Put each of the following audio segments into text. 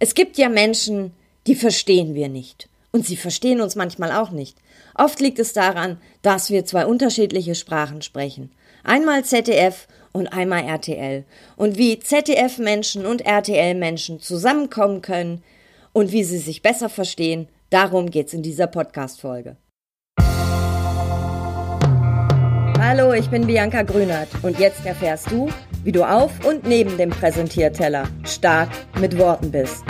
Es gibt ja Menschen, die verstehen wir nicht. Und sie verstehen uns manchmal auch nicht. Oft liegt es daran, dass wir zwei unterschiedliche Sprachen sprechen. Einmal ZDF und einmal RTL. Und wie ZDF-Menschen und RTL-Menschen zusammenkommen können und wie sie sich besser verstehen, darum geht's in dieser Podcast-Folge. Hallo, ich bin Bianca Grünert und jetzt erfährst du, wie du auf und neben dem Präsentierteller stark mit Worten bist.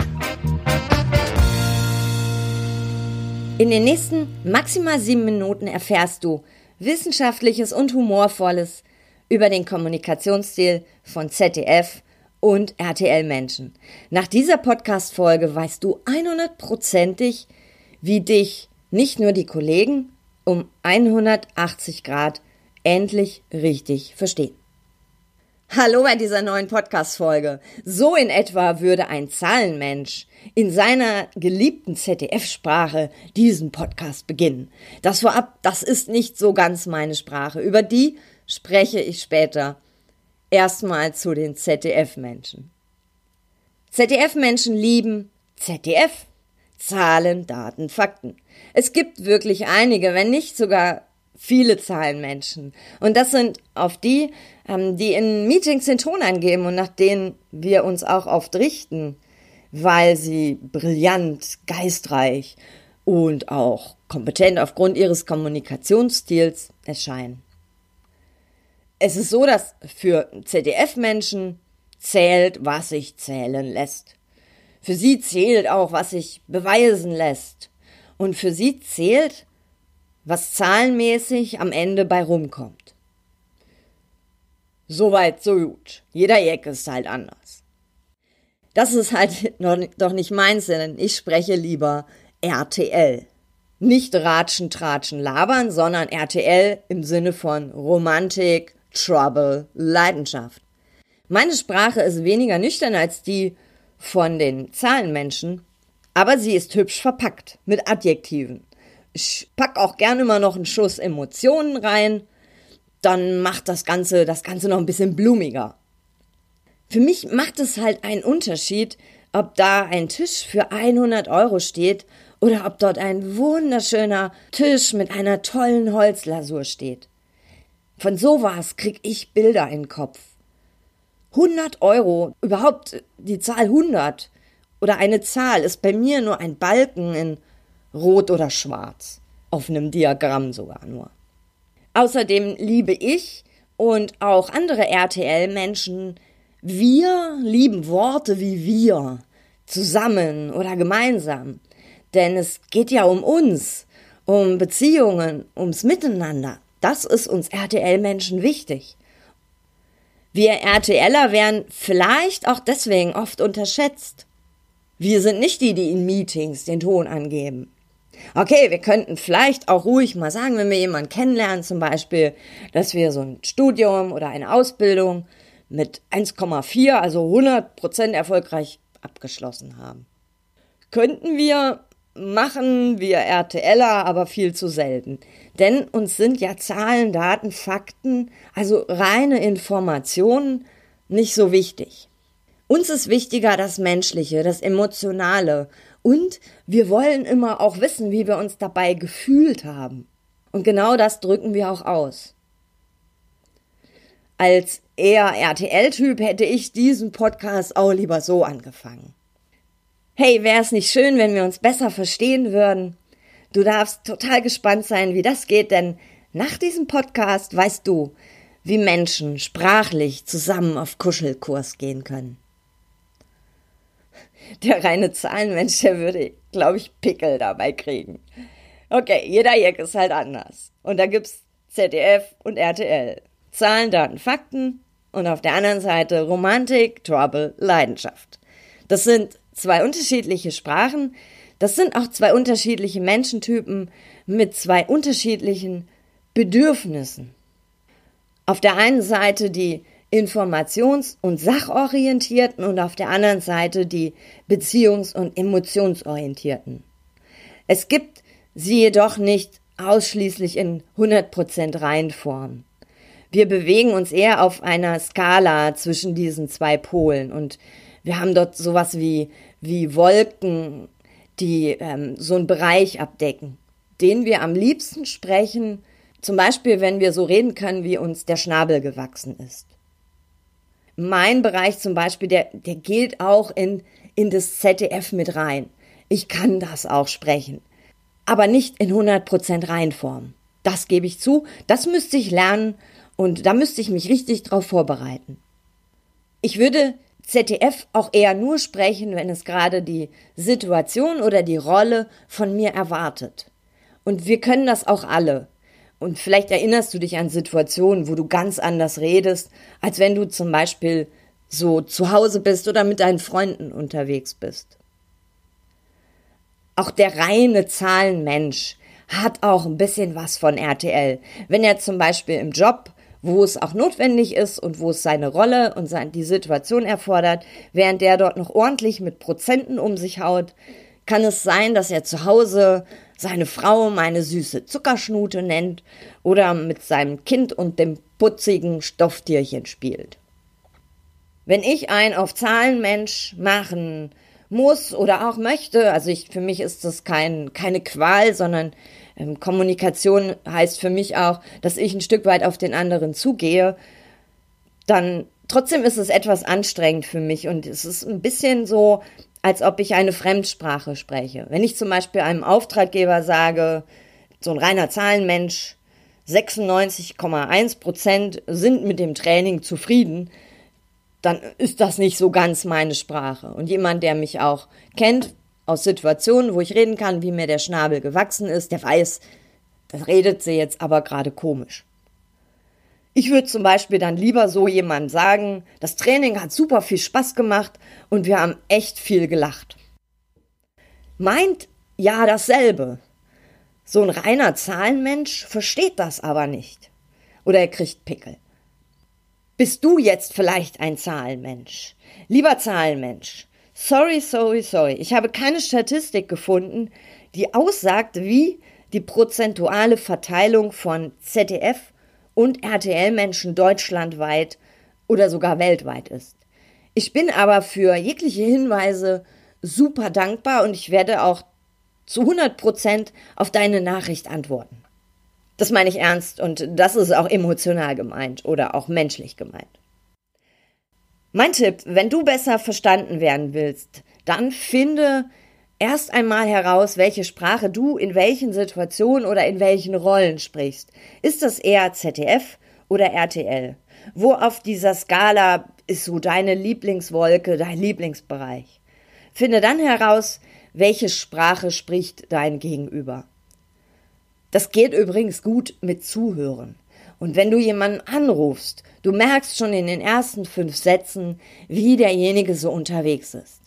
In den nächsten maximal sieben Minuten erfährst du Wissenschaftliches und Humorvolles über den Kommunikationsstil von ZDF und RTL-Menschen. Nach dieser Podcast-Folge weißt du 100%ig, wie dich nicht nur die Kollegen um 180 Grad endlich richtig verstehen. Hallo bei dieser neuen Podcast-Folge. So in etwa würde ein Zahlenmensch in seiner geliebten ZDF-Sprache diesen Podcast beginnen. Das vorab, das ist nicht so ganz meine Sprache. Über die spreche ich später. Erstmal zu den ZDF-Menschen. ZDF-Menschen lieben ZDF. Zahlen, Daten, Fakten. Es gibt wirklich einige, wenn nicht sogar viele Zahlenmenschen. Und das sind auf die, ähm, die in Meetings den Ton angeben und nach denen wir uns auch oft richten, weil sie brillant, geistreich und auch kompetent aufgrund ihres Kommunikationsstils erscheinen. Es ist so, dass für ZDF-Menschen zählt, was sich zählen lässt. Für sie zählt auch, was sich beweisen lässt. Und für sie zählt, was zahlenmäßig am Ende bei rumkommt. Soweit, so gut. Jeder Eck ist halt anders. Das ist halt noch, doch nicht meins, denn ich spreche lieber RTL. Nicht Ratschen, Tratschen, Labern, sondern RTL im Sinne von Romantik, Trouble, Leidenschaft. Meine Sprache ist weniger nüchtern als die von den Zahlenmenschen, aber sie ist hübsch verpackt mit Adjektiven. Ich pack auch gerne mal noch einen Schuss Emotionen rein. Dann macht das Ganze, das Ganze noch ein bisschen blumiger. Für mich macht es halt einen Unterschied, ob da ein Tisch für 100 Euro steht oder ob dort ein wunderschöner Tisch mit einer tollen Holzlasur steht. Von sowas krieg ich Bilder in den Kopf. 100 Euro, überhaupt die Zahl 100 oder eine Zahl ist bei mir nur ein Balken in rot oder schwarz. Auf einem Diagramm sogar nur. Außerdem liebe ich und auch andere RTL-Menschen, wir lieben Worte wie wir, zusammen oder gemeinsam. Denn es geht ja um uns, um Beziehungen, ums Miteinander. Das ist uns RTL-Menschen wichtig. Wir RTLer werden vielleicht auch deswegen oft unterschätzt. Wir sind nicht die, die in Meetings den Ton angeben. Okay, wir könnten vielleicht auch ruhig mal sagen, wenn wir jemanden kennenlernen, zum Beispiel, dass wir so ein Studium oder eine Ausbildung mit 1,4, also 100 Prozent erfolgreich abgeschlossen haben. Könnten wir machen wir RTLer aber viel zu selten. Denn uns sind ja Zahlen, Daten, Fakten, also reine Informationen nicht so wichtig. Uns ist wichtiger das Menschliche, das Emotionale, und wir wollen immer auch wissen, wie wir uns dabei gefühlt haben. Und genau das drücken wir auch aus. Als eher RTL-Typ hätte ich diesen Podcast auch lieber so angefangen. Hey, wäre es nicht schön, wenn wir uns besser verstehen würden? Du darfst total gespannt sein, wie das geht, denn nach diesem Podcast weißt du, wie Menschen sprachlich zusammen auf Kuschelkurs gehen können der reine Zahlenmensch, der würde, glaube ich, Pickel dabei kriegen. Okay, jeder Jack ist halt anders. Und da gibt's ZDF und RTL. Zahlen, Daten, Fakten und auf der anderen Seite Romantik, Trouble, Leidenschaft. Das sind zwei unterschiedliche Sprachen. Das sind auch zwei unterschiedliche Menschentypen mit zwei unterschiedlichen Bedürfnissen. Auf der einen Seite die informations- und sachorientierten und auf der anderen Seite die beziehungs- und emotionsorientierten. Es gibt sie jedoch nicht ausschließlich in 100% Reihenform. Wir bewegen uns eher auf einer Skala zwischen diesen zwei Polen und wir haben dort sowas wie wie Wolken, die ähm, so einen Bereich abdecken, den wir am liebsten sprechen, zum Beispiel, wenn wir so reden können, wie uns der Schnabel gewachsen ist. Mein Bereich zum Beispiel, der, der gilt auch in, in das ZDF mit rein. Ich kann das auch sprechen. Aber nicht in 100% Reinform. Das gebe ich zu. Das müsste ich lernen und da müsste ich mich richtig drauf vorbereiten. Ich würde ZDF auch eher nur sprechen, wenn es gerade die Situation oder die Rolle von mir erwartet. Und wir können das auch alle. Und vielleicht erinnerst du dich an Situationen, wo du ganz anders redest, als wenn du zum Beispiel so zu Hause bist oder mit deinen Freunden unterwegs bist. Auch der reine Zahlenmensch hat auch ein bisschen was von RTL. Wenn er zum Beispiel im Job wo es auch notwendig ist und wo es seine Rolle und die Situation erfordert, während der dort noch ordentlich mit Prozenten um sich haut, kann es sein, dass er zu Hause seine Frau meine süße Zuckerschnute nennt oder mit seinem Kind und dem putzigen Stofftierchen spielt. Wenn ich ein auf Zahlenmensch machen muss oder auch möchte, also ich, für mich ist das kein, keine Qual, sondern ähm, Kommunikation heißt für mich auch, dass ich ein Stück weit auf den anderen zugehe, dann trotzdem ist es etwas anstrengend für mich und es ist ein bisschen so, als ob ich eine Fremdsprache spreche. Wenn ich zum Beispiel einem Auftraggeber sage, so ein reiner Zahlenmensch, 96,1 Prozent sind mit dem Training zufrieden, dann ist das nicht so ganz meine Sprache. Und jemand, der mich auch kennt, aus Situationen, wo ich reden kann, wie mir der Schnabel gewachsen ist, der weiß, das redet sie jetzt aber gerade komisch. Ich würde zum Beispiel dann lieber so jemand sagen, das Training hat super viel Spaß gemacht und wir haben echt viel gelacht. Meint ja dasselbe. So ein reiner Zahlenmensch versteht das aber nicht. Oder er kriegt Pickel. Bist du jetzt vielleicht ein Zahlenmensch? Lieber Zahlenmensch, Sorry, sorry, sorry. Ich habe keine Statistik gefunden, die aussagt, wie die prozentuale Verteilung von ZDF und RTL-Menschen deutschlandweit oder sogar weltweit ist. Ich bin aber für jegliche Hinweise super dankbar und ich werde auch zu 100 Prozent auf deine Nachricht antworten. Das meine ich ernst und das ist auch emotional gemeint oder auch menschlich gemeint. Mein Tipp, wenn du besser verstanden werden willst, dann finde erst einmal heraus, welche Sprache du in welchen Situationen oder in welchen Rollen sprichst. Ist das eher ZDF oder RTL? Wo auf dieser Skala ist so deine Lieblingswolke, dein Lieblingsbereich? Finde dann heraus, welche Sprache spricht dein Gegenüber. Das geht übrigens gut mit Zuhören. Und wenn du jemanden anrufst, du merkst schon in den ersten fünf Sätzen, wie derjenige so unterwegs ist.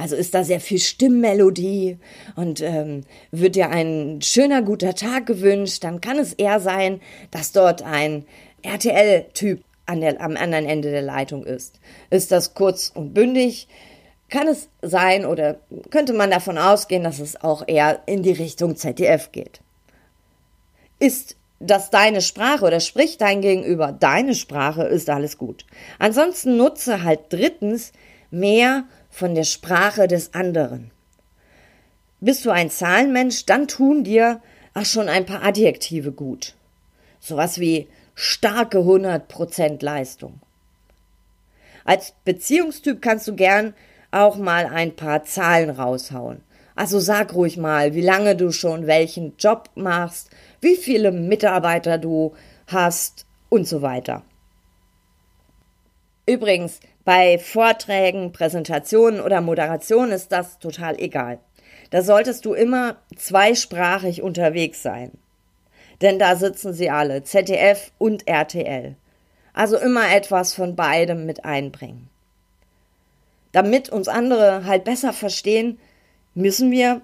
Also ist da sehr viel Stimmmelodie und ähm, wird dir ein schöner, guter Tag gewünscht, dann kann es eher sein, dass dort ein RTL-Typ an am anderen Ende der Leitung ist. Ist das kurz und bündig, kann es sein oder könnte man davon ausgehen, dass es auch eher in die Richtung ZDF geht. Ist dass deine Sprache oder spricht dein Gegenüber deine Sprache, ist alles gut. Ansonsten nutze halt drittens mehr von der Sprache des anderen. Bist du ein Zahlenmensch, dann tun dir auch schon ein paar Adjektive gut. Sowas wie starke 100% Leistung. Als Beziehungstyp kannst du gern auch mal ein paar Zahlen raushauen. Also sag ruhig mal, wie lange du schon welchen Job machst, wie viele Mitarbeiter du hast und so weiter. Übrigens, bei Vorträgen, Präsentationen oder Moderationen ist das total egal. Da solltest du immer zweisprachig unterwegs sein. Denn da sitzen sie alle, ZDF und RTL. Also immer etwas von beidem mit einbringen. Damit uns andere halt besser verstehen, müssen wir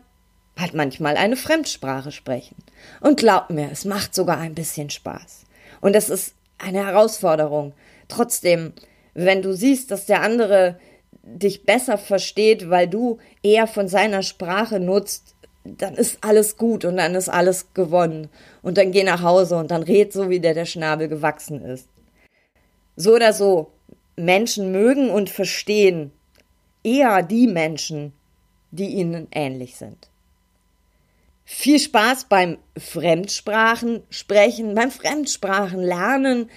halt manchmal eine Fremdsprache sprechen. Und glaub mir, es macht sogar ein bisschen Spaß. Und es ist eine Herausforderung. Trotzdem, wenn du siehst, dass der andere dich besser versteht, weil du eher von seiner Sprache nutzt, dann ist alles gut und dann ist alles gewonnen. Und dann geh nach Hause und dann red so, wie der der Schnabel gewachsen ist. So oder so, Menschen mögen und verstehen eher die Menschen, die ihnen ähnlich sind. Viel Spaß beim Fremdsprachen sprechen, beim Fremdsprachen lernen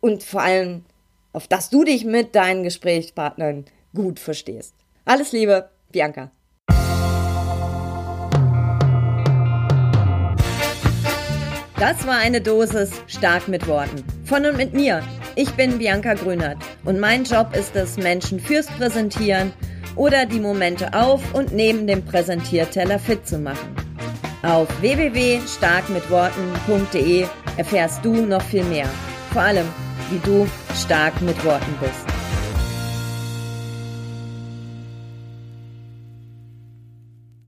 und vor allem, auf dass du dich mit deinen Gesprächspartnern gut verstehst. Alles Liebe, Bianca. Das war eine Dosis stark mit Worten. Von und mit mir. Ich bin Bianca Grünert und mein Job ist es, Menschen fürs Präsentieren oder die Momente auf und neben dem Präsentierteller fit zu machen. Auf www.starkmitworten.de erfährst du noch viel mehr. Vor allem, wie du stark mit Worten bist.